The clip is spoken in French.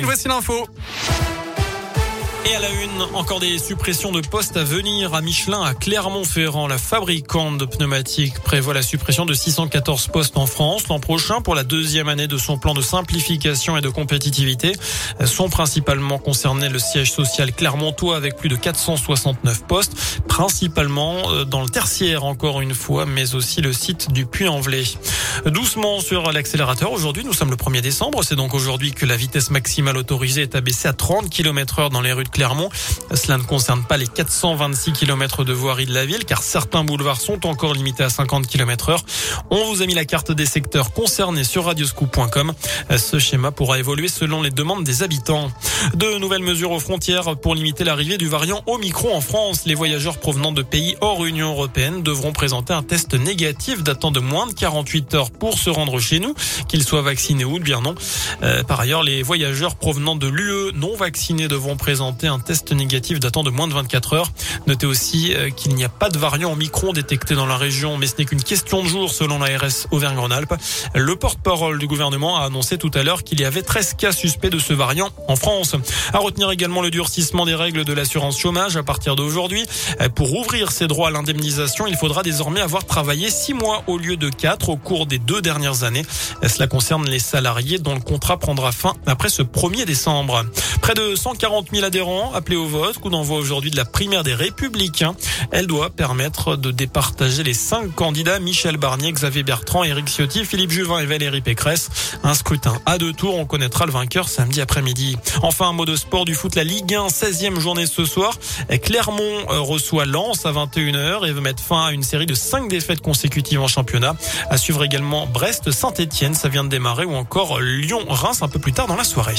semaine, voici l'info. Et à la une, encore des suppressions de postes à venir à Michelin, à Clermont-Ferrand. La fabricante de pneumatiques prévoit la suppression de 614 postes en France l'an prochain pour la deuxième année de son plan de simplification et de compétitivité. Sont principalement concernés le siège social clermontois avec plus de 469 postes, principalement euh, dans le tertiaire encore une fois, mais aussi le site du Puy-en-Velay. Doucement sur l'accélérateur. Aujourd'hui, nous sommes le 1er décembre. C'est donc aujourd'hui que la vitesse maximale autorisée est abaissée à 30 km heure dans les rues de Clermont. Cela ne concerne pas les 426 km de voirie de la ville car certains boulevards sont encore limités à 50 km heure. On vous a mis la carte des secteurs concernés sur radioscoop.com. Ce schéma pourra évoluer selon les demandes des habitants. De nouvelles mesures aux frontières pour limiter l'arrivée du variant Omicron en France. Les voyageurs provenant de pays hors Union européenne devront présenter un test négatif datant de moins de 48 heures pour se rendre chez nous, qu'ils soient vaccinés ou bien non. Euh, par ailleurs, les voyageurs provenant de l'UE non vaccinés devront présenter un test négatif datant de moins de 24 heures. Notez aussi euh, qu'il n'y a pas de variant Omicron détecté dans la région, mais ce n'est qu'une question de jour selon l'ARS Auvergne-Rhône-Alpes. Le porte-parole du gouvernement a annoncé tout à l'heure qu'il y avait 13 cas suspects de ce variant en France. À retenir également le durcissement des règles de l'assurance chômage à partir d'aujourd'hui. Euh, pour ouvrir ses droits à l'indemnisation, il faudra désormais avoir travaillé 6 mois au lieu de 4 au cours des deux dernières années. Euh, cela concerne les salariés dont le contrat prendra fin après ce 1er décembre. Près de 140 000 adhérents appelés au vote. Coup d'envoi aujourd'hui de la primaire des Républicains. Elle doit permettre de départager les cinq candidats Michel Barnier, Xavier Bertrand, Éric Ciotti, Philippe Juvin et Valérie Pécresse. Un scrutin à deux tours. On connaîtra le vainqueur samedi après-midi. Enfin, un mot de sport du foot. La Ligue 1, 16e journée ce soir. Clermont euh, reçoit Lens à 21h et veut mettre fin à une série de cinq défaites consécutives en championnat. À suivre également Brest, Saint-Etienne, ça vient de démarrer, ou encore Lyon-Reims un peu plus tard dans la soirée.